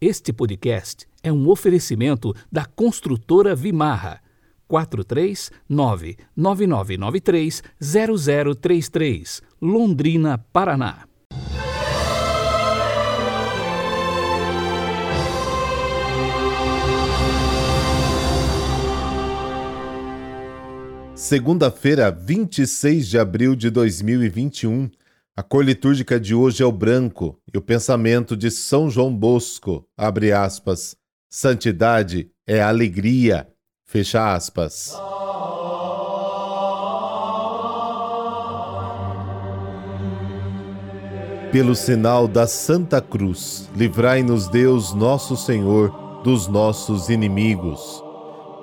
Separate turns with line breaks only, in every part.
Este podcast é um oferecimento da construtora Vimarra. 439-9993-0033, Londrina, Paraná.
Segunda-feira, 26 de abril de 2021. A cor litúrgica de hoje é o branco e o pensamento de São João Bosco, abre aspas, santidade é alegria, fecha aspas. Pelo sinal da Santa Cruz, livrai-nos Deus nosso Senhor dos nossos inimigos.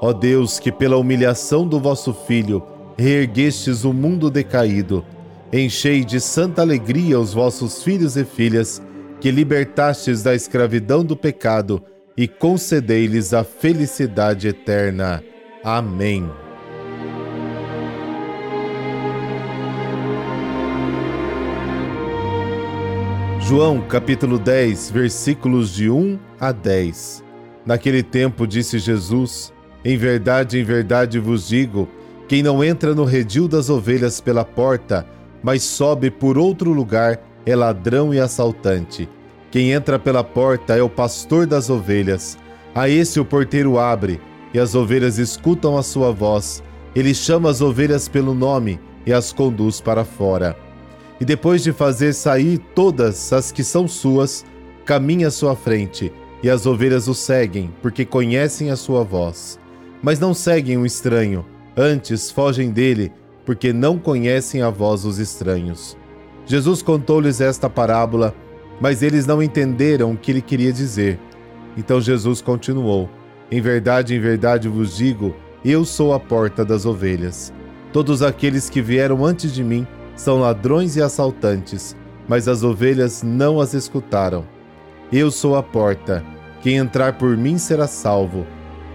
Ó Deus, que pela humilhação do vosso Filho reerguestes o mundo decaído, Enchei de santa alegria os vossos filhos e filhas, que libertastes da escravidão do pecado e concedei-lhes a felicidade eterna. Amém. João capítulo 10, versículos de 1 a 10. Naquele tempo disse Jesus: Em verdade, em verdade vos digo, quem não entra no redil das ovelhas pela porta, mas sobe por outro lugar é ladrão e assaltante. Quem entra pela porta é o pastor das ovelhas. A esse o porteiro abre, e as ovelhas escutam a sua voz. Ele chama as ovelhas pelo nome e as conduz para fora. E depois de fazer sair todas as que são suas, caminha à sua frente, e as ovelhas o seguem, porque conhecem a sua voz. Mas não seguem um estranho, antes fogem dele porque não conhecem a voz os estranhos. Jesus contou-lhes esta parábola, mas eles não entenderam o que ele queria dizer. Então Jesus continuou: Em verdade, em verdade vos digo, eu sou a porta das ovelhas. Todos aqueles que vieram antes de mim são ladrões e assaltantes, mas as ovelhas não as escutaram. Eu sou a porta. Quem entrar por mim será salvo.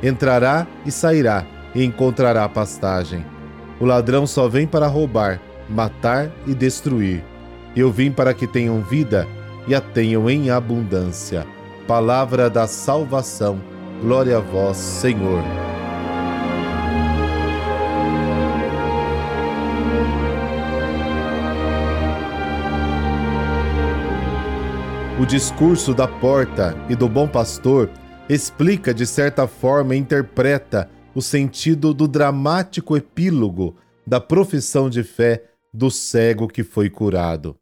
Entrará e sairá e encontrará pastagem. O ladrão só vem para roubar, matar e destruir. Eu vim para que tenham vida e a tenham em abundância. Palavra da salvação. Glória a vós, Senhor. O discurso da porta e do bom pastor explica, de certa forma, interpreta o sentido do dramático epílogo da profissão de fé do cego que foi curado.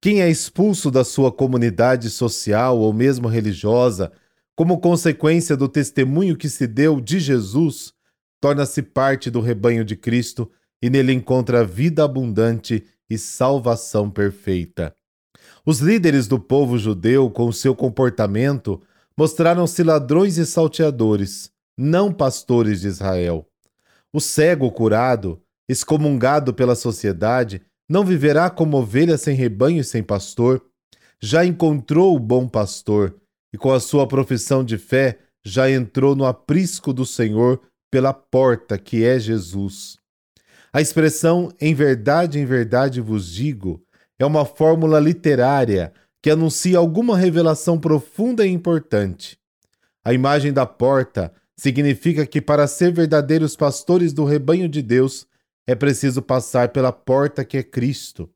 Quem é expulso da sua comunidade social ou mesmo religiosa, como consequência do testemunho que se deu de Jesus, torna-se parte do rebanho de Cristo e nele encontra vida abundante e salvação perfeita. Os líderes do povo judeu, com o seu comportamento, mostraram-se ladrões e salteadores, não pastores de Israel. O cego curado, excomungado pela sociedade, não viverá como ovelha sem rebanho e sem pastor. Já encontrou o bom pastor e, com a sua profissão de fé, já entrou no aprisco do Senhor pela porta que é Jesus. A expressão em verdade, em verdade vos digo é uma fórmula literária que anuncia alguma revelação profunda e importante. A imagem da porta significa que para ser verdadeiros pastores do rebanho de Deus, é preciso passar pela porta que é Cristo.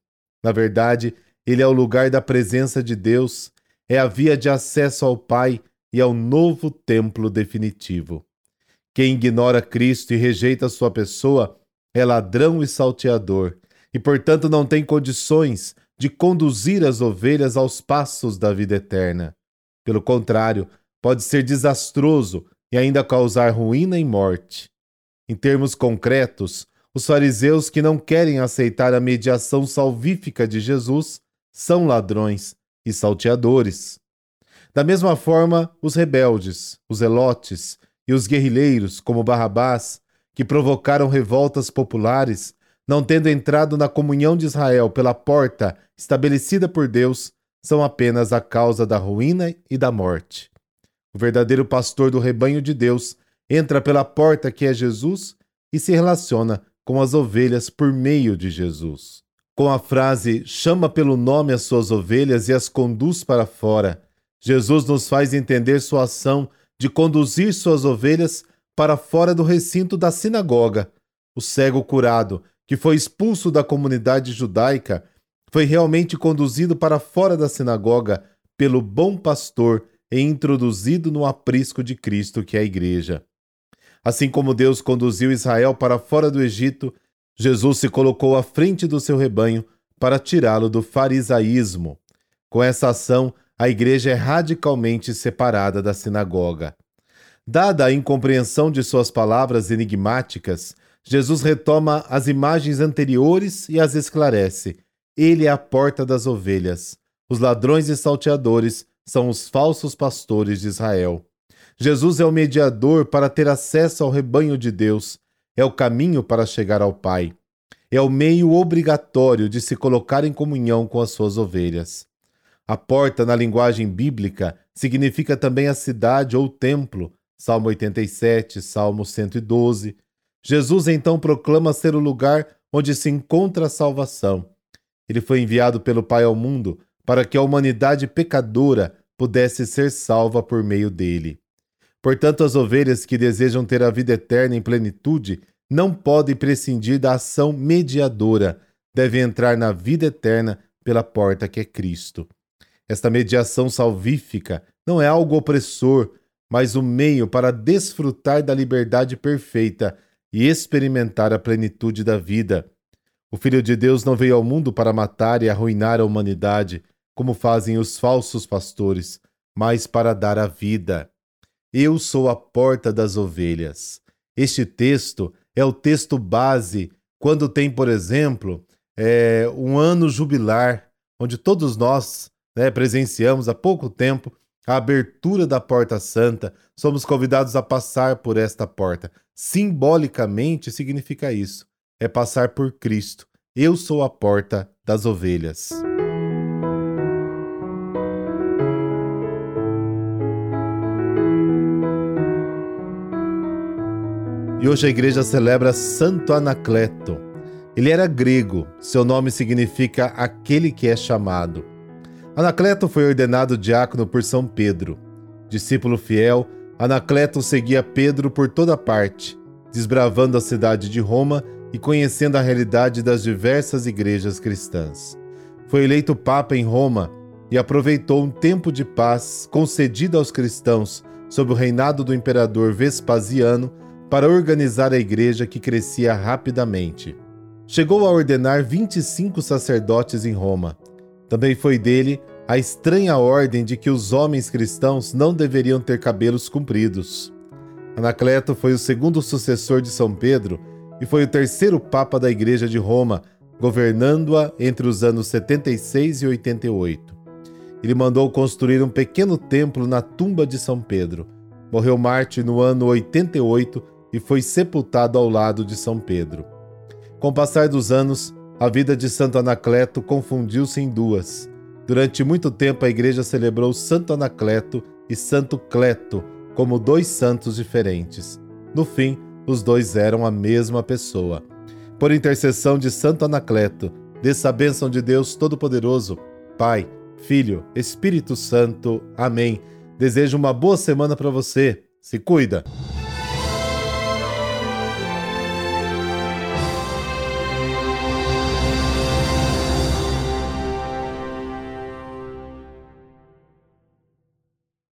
Na verdade, ele é o lugar da presença de Deus, é a via de acesso ao Pai e ao novo templo definitivo. Quem ignora Cristo e rejeita sua pessoa é ladrão e salteador, e portanto não tem condições de conduzir as ovelhas aos passos da vida eterna. Pelo contrário, pode ser desastroso e ainda causar ruína e morte. Em termos concretos, os fariseus que não querem aceitar a mediação salvífica de Jesus são ladrões e salteadores. Da mesma forma, os rebeldes, os elotes e os guerrilheiros, como Barrabás, que provocaram revoltas populares, não tendo entrado na comunhão de Israel pela porta estabelecida por Deus, são apenas a causa da ruína e da morte. O verdadeiro pastor do rebanho de Deus entra pela porta que é Jesus e se relaciona com as ovelhas por meio de Jesus. Com a frase chama pelo nome as suas ovelhas e as conduz para fora, Jesus nos faz entender sua ação de conduzir suas ovelhas para fora do recinto da sinagoga. O cego curado, que foi expulso da comunidade judaica, foi realmente conduzido para fora da sinagoga pelo bom pastor e introduzido no aprisco de Cristo, que é a igreja. Assim como Deus conduziu Israel para fora do Egito, Jesus se colocou à frente do seu rebanho para tirá-lo do farisaísmo. Com essa ação, a igreja é radicalmente separada da sinagoga. Dada a incompreensão de suas palavras enigmáticas, Jesus retoma as imagens anteriores e as esclarece. Ele é a porta das ovelhas. Os ladrões e salteadores são os falsos pastores de Israel. Jesus é o mediador para ter acesso ao rebanho de Deus, é o caminho para chegar ao Pai. É o meio obrigatório de se colocar em comunhão com as suas ovelhas. A porta, na linguagem bíblica, significa também a cidade ou templo, Salmo 87, Salmo 112. Jesus então proclama ser o lugar onde se encontra a salvação. Ele foi enviado pelo Pai ao mundo para que a humanidade pecadora pudesse ser salva por meio dele. Portanto, as ovelhas que desejam ter a vida eterna em plenitude não podem prescindir da ação mediadora, devem entrar na vida eterna pela porta que é Cristo. Esta mediação salvífica não é algo opressor, mas o um meio para desfrutar da liberdade perfeita e experimentar a plenitude da vida. O Filho de Deus não veio ao mundo para matar e arruinar a humanidade, como fazem os falsos pastores, mas para dar a vida. Eu sou a porta das ovelhas. Este texto é o texto base quando tem, por exemplo, é, um ano jubilar, onde todos nós né, presenciamos há pouco tempo a abertura da Porta Santa, somos convidados a passar por esta porta. Simbolicamente significa isso: é passar por Cristo. Eu sou a porta das ovelhas. E hoje a igreja celebra Santo Anacleto. Ele era grego, seu nome significa aquele que é chamado. Anacleto foi ordenado diácono por São Pedro. Discípulo fiel, Anacleto seguia Pedro por toda parte, desbravando a cidade de Roma e conhecendo a realidade das diversas igrejas cristãs. Foi eleito Papa em Roma e aproveitou um tempo de paz concedido aos cristãos sob o reinado do imperador Vespasiano para organizar a igreja que crescia rapidamente. Chegou a ordenar 25 sacerdotes em Roma. Também foi dele a estranha ordem de que os homens cristãos não deveriam ter cabelos compridos. Anacleto foi o segundo sucessor de São Pedro e foi o terceiro papa da Igreja de Roma, governando-a entre os anos 76 e 88. Ele mandou construir um pequeno templo na tumba de São Pedro. Morreu Marte no ano 88 e foi sepultado ao lado de São Pedro. Com o passar dos anos, a vida de Santo Anacleto confundiu-se em duas. Durante muito tempo a igreja celebrou Santo Anacleto e Santo Cleto como dois santos diferentes. No fim, os dois eram a mesma pessoa. Por intercessão de Santo Anacleto, dessa bênção de Deus Todo-Poderoso, Pai, Filho, Espírito Santo. Amém. Desejo uma boa semana para você. Se cuida!